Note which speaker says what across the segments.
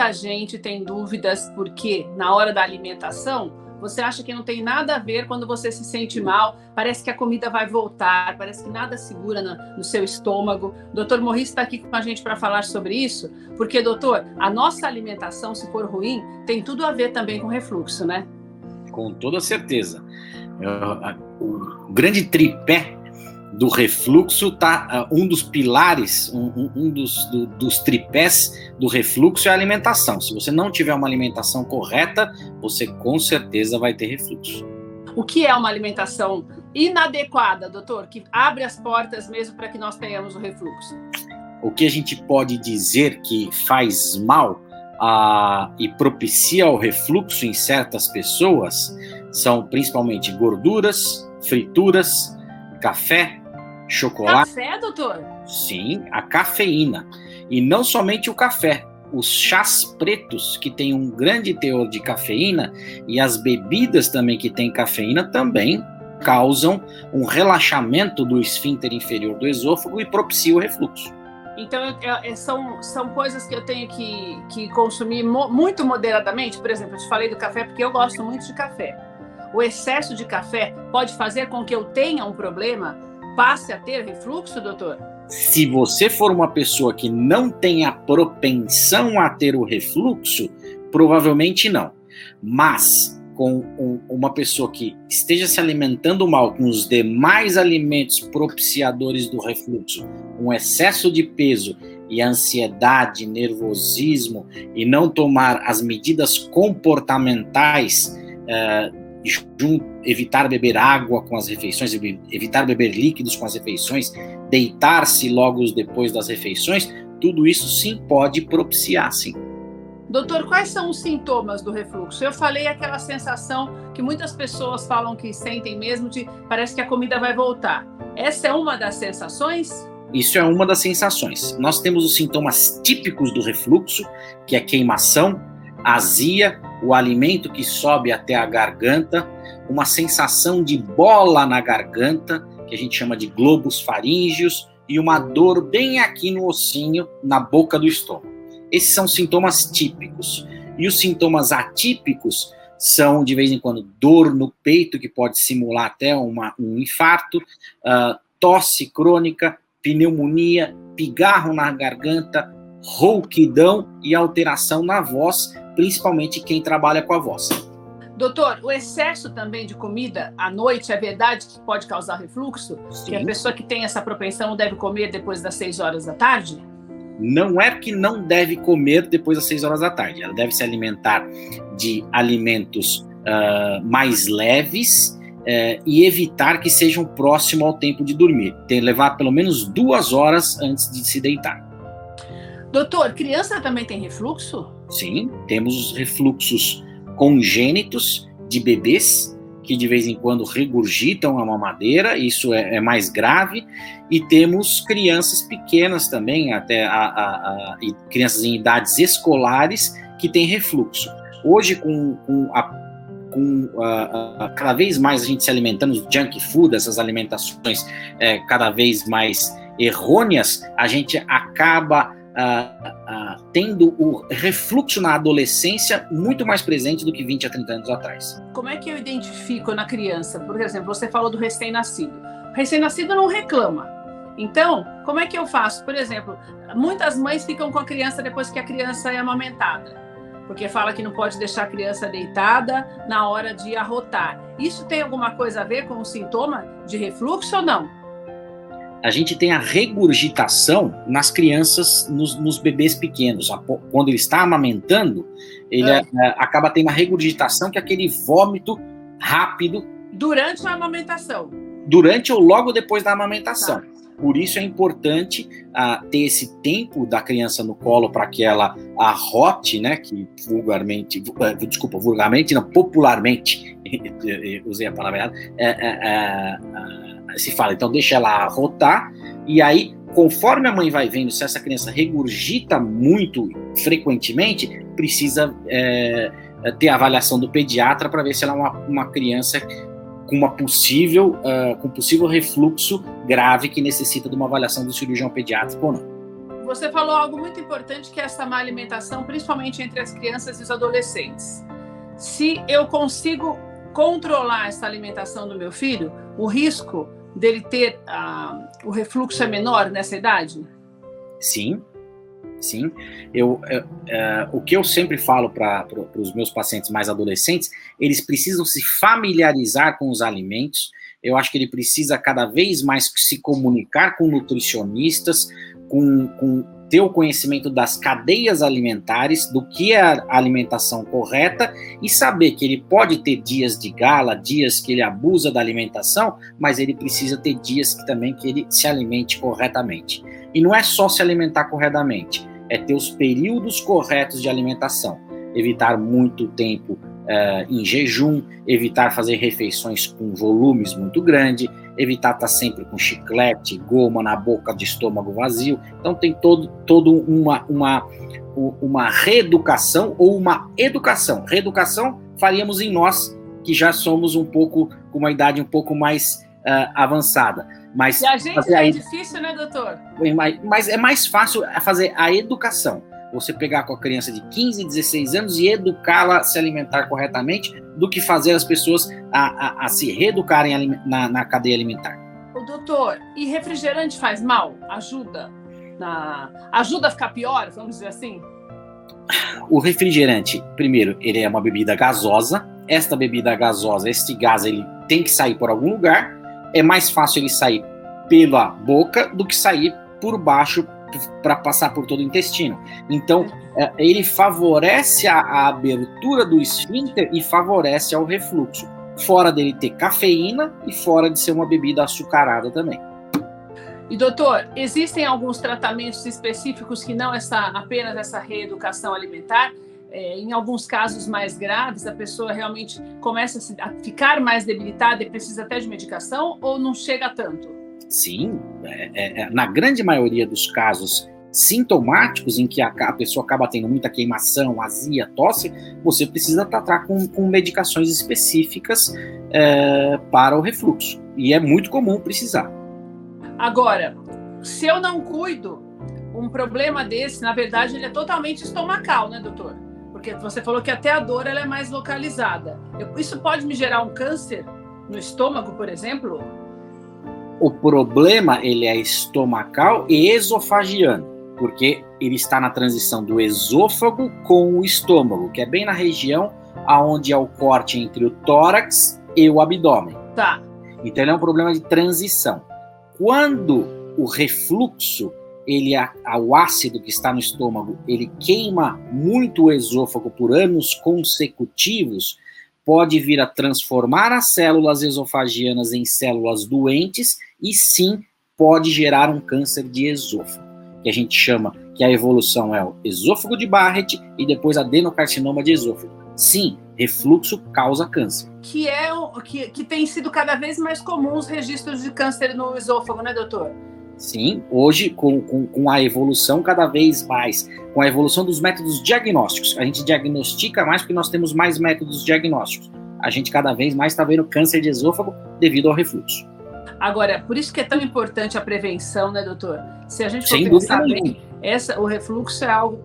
Speaker 1: Muita gente tem dúvidas porque na hora da alimentação você acha que não tem nada a ver quando você se sente mal, parece que a comida vai voltar, parece que nada segura no, no seu estômago. O doutor Morris está aqui com a gente para falar sobre isso, porque, doutor, a nossa alimentação, se for ruim, tem tudo a ver também com refluxo, né?
Speaker 2: Com toda certeza. O grande tripé do refluxo tá uh, um dos pilares, um, um dos, do, dos tripés do refluxo é a alimentação. Se você não tiver uma alimentação correta, você com certeza vai ter refluxo.
Speaker 1: O que é uma alimentação inadequada, doutor, que abre as portas mesmo para que nós tenhamos o refluxo?
Speaker 2: O que a gente pode dizer que faz mal uh, e propicia o refluxo em certas pessoas são principalmente gorduras, frituras, café, chocolate.
Speaker 1: Café, doutor?
Speaker 2: Sim, a cafeína. E não somente o café, os chás pretos, que têm um grande teor de cafeína, e as bebidas também que têm cafeína também causam um relaxamento do esfíncter inferior do esôfago e propiciam o refluxo.
Speaker 1: Então, eu, eu, são, são coisas que eu tenho que, que consumir mo, muito moderadamente. Por exemplo, eu te falei do café porque eu gosto muito de café. O excesso de café pode fazer com que eu tenha um problema passe a ter refluxo, doutor?
Speaker 2: Se você for uma pessoa que não tem a propensão a ter o refluxo, provavelmente não. Mas com um, uma pessoa que esteja se alimentando mal com os demais alimentos propiciadores do refluxo, um excesso de peso e ansiedade, nervosismo e não tomar as medidas comportamentais uh, evitar beber água com as refeições, evitar beber líquidos com as refeições, deitar-se logo depois das refeições, tudo isso sim pode propiciar, sim.
Speaker 1: Doutor, quais são os sintomas do refluxo? Eu falei aquela sensação que muitas pessoas falam que sentem mesmo de parece que a comida vai voltar. Essa é uma das sensações?
Speaker 2: Isso é uma das sensações. Nós temos os sintomas típicos do refluxo, que é queimação, azia, o alimento que sobe até a garganta, uma sensação de bola na garganta, que a gente chama de globos faríngeos, e uma dor bem aqui no ossinho, na boca do estômago. Esses são sintomas típicos. E os sintomas atípicos são, de vez em quando, dor no peito, que pode simular até uma, um infarto, uh, tosse crônica, pneumonia, pigarro na garganta, rouquidão e alteração na voz, principalmente quem trabalha com a voz.
Speaker 1: Doutor, o excesso também de comida à noite é verdade que pode causar refluxo? Sim. Que a pessoa que tem essa propensão deve comer depois das 6 horas da tarde?
Speaker 2: Não é que não deve comer depois das 6 horas da tarde. Ela deve se alimentar de alimentos uh, mais leves uh, e evitar que sejam próximo ao tempo de dormir. Tem que levar pelo menos duas horas antes de se deitar.
Speaker 1: Doutor, criança também tem refluxo?
Speaker 2: Sim, temos os refluxos congênitos de bebês que de vez em quando regurgitam a mamadeira, isso é, é mais grave, e temos crianças pequenas também, até a, a, a, crianças em idades escolares que têm refluxo. Hoje, com, com com cada vez mais a gente se alimentando de junk food, essas alimentações é, cada vez mais errôneas, a gente acaba uh, tendo o refluxo na adolescência muito mais presente do que 20 a 30 anos atrás.
Speaker 1: Como é que eu identifico na criança? Por exemplo, você falou do recém-nascido. Recém-nascido não reclama. Então, como é que eu faço? Por exemplo, muitas mães ficam com a criança depois que a criança é amamentada, porque fala que não pode deixar a criança deitada na hora de arrotar. Isso tem alguma coisa a ver com o sintoma de refluxo ou não?
Speaker 2: A gente tem a regurgitação nas crianças, nos, nos bebês pequenos. Quando ele está amamentando, ele é. É, acaba tendo a regurgitação, que é aquele vômito rápido.
Speaker 1: Durante a amamentação.
Speaker 2: Durante ou logo depois da amamentação. Tá. Por isso é importante uh, ter esse tempo da criança no colo para que ela arrote, né? Que vulgarmente, uh, desculpa, vulgarmente, não, popularmente, usei a palavra errada, uh, se fala, então deixa ela rotar, e aí, conforme a mãe vai vendo se essa criança regurgita muito frequentemente, precisa é, ter a avaliação do pediatra para ver se ela é uma, uma criança com uma possível, uh, com possível refluxo grave que necessita de uma avaliação do cirurgião pediátrico ou não.
Speaker 1: você falou algo muito importante que é essa má alimentação, principalmente entre as crianças e os adolescentes. Se eu consigo controlar essa alimentação do meu filho, o risco dele ter uh, o refluxo é menor nessa idade?
Speaker 2: Sim, sim. Eu, eu uh, o que eu sempre falo para os meus pacientes mais adolescentes, eles precisam se familiarizar com os alimentos. Eu acho que ele precisa cada vez mais se comunicar com nutricionistas, com, com ter o conhecimento das cadeias alimentares, do que é a alimentação correta e saber que ele pode ter dias de gala, dias que ele abusa da alimentação, mas ele precisa ter dias que, também que ele se alimente corretamente. E não é só se alimentar corretamente, é ter os períodos corretos de alimentação, evitar muito tempo uh, em jejum, evitar fazer refeições com volumes muito grandes, evitar estar tá sempre com chiclete, goma na boca de estômago vazio. Então tem todo, todo uma, uma, uma reeducação ou uma educação. Reeducação faríamos em nós que já somos um pouco com uma idade um pouco mais uh, avançada. Mas
Speaker 1: e a gente é difícil, né, doutor?
Speaker 2: Mas é mais fácil fazer a educação você pegar com a criança de 15, 16 anos e educá-la a se alimentar corretamente, do que fazer as pessoas a, a, a se reeducarem na, na, cadeia alimentar.
Speaker 1: O doutor, e refrigerante faz mal? Ajuda? Na... Ajuda a ficar pior, vamos dizer assim?
Speaker 2: O refrigerante, primeiro, ele é uma bebida gasosa. Esta bebida gasosa, este gás, ele tem que sair por algum lugar. É mais fácil ele sair pela boca do que sair por baixo para passar por todo o intestino. Então, é, ele favorece a, a, abertura do esfíncter e favorece ao refluxo. Fora dele ter cafeína e fora de ser uma bebida açucarada também.
Speaker 1: E doutor, existem alguns tratamentos específicos que não essa, apenas essa reeducação alimentar? É, em alguns casos mais graves, a pessoa realmente começa a, se, a ficar mais debilitada e precisa até de medicação ou não chega tanto?
Speaker 2: Sim, é, é, é, na grande maioria dos casos sintomáticos em que a, a, pessoa acaba tendo muita queimação, azia, tosse, você precisa tratar com, com medicações específicas é, para o refluxo. E é muito comum precisar.
Speaker 1: Agora, se eu não cuido, um problema desse, na verdade, ele é totalmente estomacal, né, doutor? Porque você falou que até a dor ela é mais localizada. Eu, isso pode me gerar um câncer no estômago, por exemplo?
Speaker 2: O problema ele é estomacal e esofagiano, porque ele está na transição do esôfago com o estômago, que é bem na região aonde é o corte entre o tórax e o abdômen.
Speaker 1: Tá.
Speaker 2: Então ele é um problema de transição. Quando o refluxo, ele o ácido que está no estômago, ele queima muito o esôfago por anos consecutivos, pode vir a transformar as células esofagianas em células doentes e sim pode gerar um câncer de esôfago, que a gente chama que a evolução é o esôfago de Barrett e depois adenocarcinoma de esôfago. Sim, refluxo causa câncer.
Speaker 1: Que é que, que tem sido cada vez mais comum os registros de câncer no esôfago, né, doutor?
Speaker 2: Sim, hoje, com, com, com, a evolução cada vez mais, com a evolução dos métodos diagnósticos, a gente diagnostica mais porque nós temos mais métodos diagnósticos. A gente cada vez mais está vendo câncer de esôfago devido ao refluxo.
Speaker 1: Agora, por isso que é tão importante a prevenção, né, doutor? Se a gente for Sem pensar bem, essa, o refluxo é algo,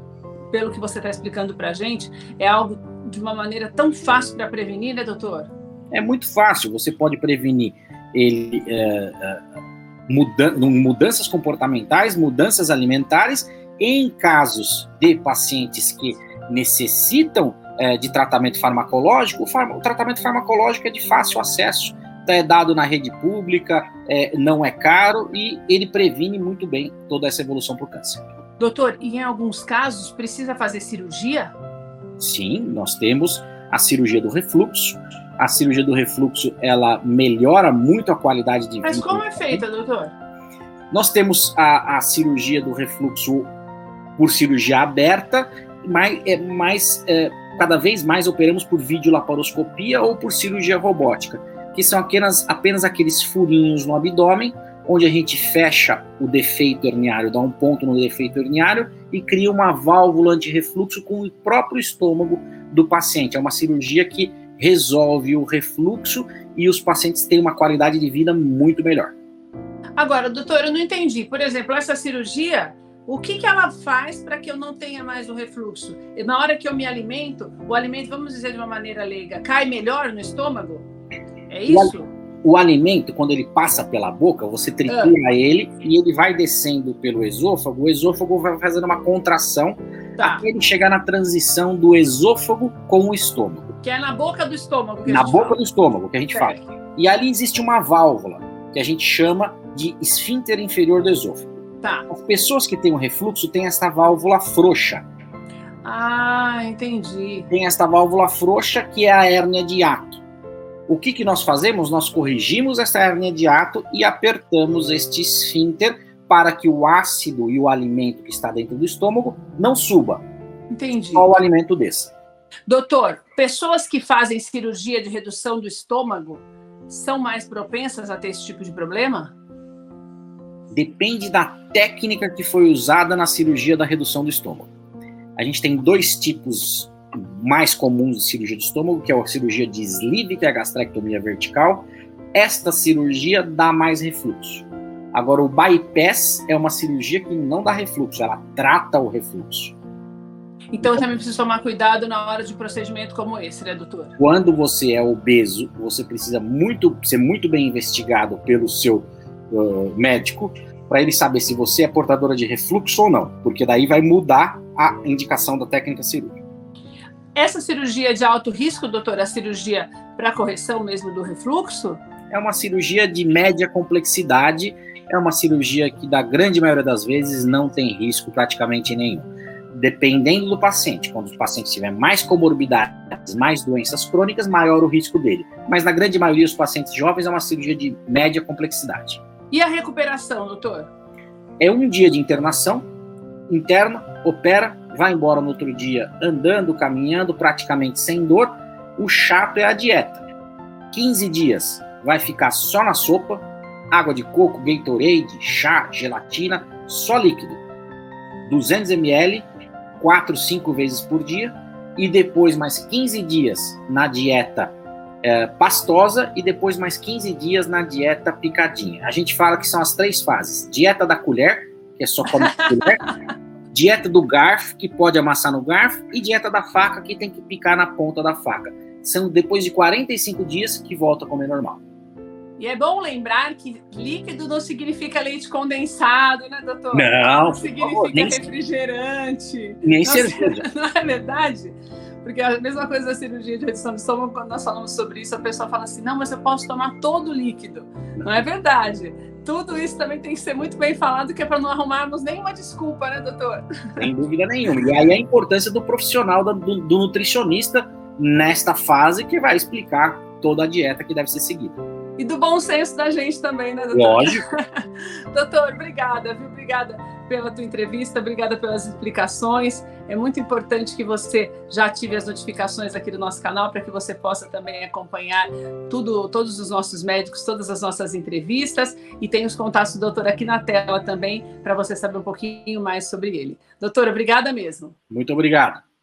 Speaker 1: pelo que você está explicando para a gente, é algo de uma maneira tão fácil para prevenir, né, doutor?
Speaker 2: É muito fácil. Você pode prevenir ele. É, é, mudan mudanças comportamentais, mudanças alimentares, em casos de pacientes que necessitam é, de tratamento farmacológico, o, o, tratamento farmacológico é de fácil acesso, é dado na rede pública, é, não é caro e ele previne muito bem toda essa evolução para o câncer.
Speaker 1: Doutor, e em alguns casos precisa fazer cirurgia?
Speaker 2: Sim, nós temos a cirurgia do refluxo, a cirurgia do refluxo ela melhora muito a qualidade de vida.
Speaker 1: Mas como é feita, doutor?
Speaker 2: Nós temos a, a cirurgia do refluxo por cirurgia aberta, mas, é, é, cada vez mais operamos por videolaparoscopia ou por cirurgia robótica, que são apenas, apenas aqueles furinhos no abdômen, onde a gente fecha o defeito herniário, dá um ponto no defeito herniário e cria uma válvula anti-refluxo com o próprio estômago do paciente. É uma cirurgia que resolve o refluxo e os pacientes têm uma qualidade de vida muito melhor.
Speaker 1: Agora, doutor, eu não entendi. Por exemplo, essa cirurgia O que, que ela faz para que eu não tenha mais o refluxo? Na hora que eu me alimento, o alimento, vamos dizer de uma maneira leiga, cai melhor no estômago? É isso?
Speaker 2: O, o alimento, quando ele passa pela boca, você tritura ah. ele e ele vai descendo pelo esôfago. O esôfago vai fazendo uma contração tá. até ele chegar na transição do esôfago com o estômago.
Speaker 1: Que é na boca do estômago.
Speaker 2: na boca fala. do estômago, que a gente certo. fala. E ali existe uma válvula que a gente chama de esfíncter inferior do esôfago.
Speaker 1: Tá.
Speaker 2: As pessoas que têm o um refluxo têm esta válvula frouxa.
Speaker 1: Ah, entendi.
Speaker 2: Tem esta válvula frouxa que é a hérnia de hiato. O que, que nós fazemos? Nós corrigimos essa hérnia de hiato e apertamos este esfíncter para que o ácido e o alimento que está dentro do estômago não suba.
Speaker 1: Entendi.
Speaker 2: Só o alimento desça.
Speaker 1: Doutor, pessoas que fazem cirurgia de redução do estômago são mais propensas a ter esse tipo de problema?
Speaker 2: depende da técnica que foi usada na cirurgia da redução do estômago. A gente tem dois tipos mais comuns de cirurgia do estômago, que é a cirurgia de sleeve, que é a gastrectomia vertical. Esta cirurgia dá mais refluxo. Agora, o bypass é uma cirurgia que não dá refluxo, ela trata o refluxo.
Speaker 1: Então, eu também preciso tomar cuidado na hora de um procedimento como esse, né, doutor?
Speaker 2: Quando você é obeso, você precisa muito ser muito bem investigado pelo seu uh, médico para ele saber se você é portadora de refluxo ou não, porque daí vai mudar a indicação da técnica cirúrgica.
Speaker 1: Essa cirurgia de alto risco, doutor, a cirurgia para correção mesmo do refluxo?
Speaker 2: É uma cirurgia de média complexidade, é uma cirurgia que, da grande maioria das vezes, não tem risco praticamente nenhum. Dependendo do paciente, quando o paciente tiver mais comorbidades, mais doenças crônicas, maior o risco dele. Mas na grande maioria dos pacientes jovens é uma cirurgia de média complexidade.
Speaker 1: E a recuperação, doutor?
Speaker 2: É um dia de internação, interna, opera, vai embora no outro dia andando, caminhando, praticamente sem dor. O chato é a dieta. 15 dias vai ficar só na sopa, água de coco, Gatorade, chá, gelatina, só líquido. 200 ml, 4, 5 vezes por dia. E depois mais 15 dias na dieta é, pastosa e depois mais 15 dias na dieta picadinha. A gente fala que são as três fases: dieta da colher, que é só comer colher, dieta do garfo, que pode amassar no garfo, e dieta da faca, que tem que picar na ponta da faca. São depois de 45 dias que volta a comer normal.
Speaker 1: E é bom lembrar que líquido não significa leite condensado, né, doutor?
Speaker 2: Não,
Speaker 1: não significa favor, nem, refrigerante.
Speaker 2: Nem cerveja.
Speaker 1: Não é verdade? Porque a mesma coisa da cirurgia de redução de estômago, quando nós falamos sobre isso, a pessoa fala assim: não, mas eu posso tomar todo o líquido. Não é verdade. Tudo isso também tem que ser muito bem falado, que é para não arrumarmos nenhuma desculpa, né, doutor?
Speaker 2: Sem dúvida nenhuma. E aí a importância do profissional, do, do nutricionista nesta fase, que vai explicar toda a dieta que deve ser seguida.
Speaker 1: E do bom senso da gente também, né, doutor?
Speaker 2: Lógico.
Speaker 1: doutor, obrigada, viu? Obrigada pela tua entrevista, obrigada pelas explicações. É muito importante que você já ative as notificações aqui do nosso canal para que você possa também acompanhar tudo, todos os nossos médicos, todas as nossas entrevistas e tem os contatos do doutor aqui na tela também para você saber um pouquinho mais sobre ele. Doutor, obrigada mesmo.
Speaker 2: Muito obrigado.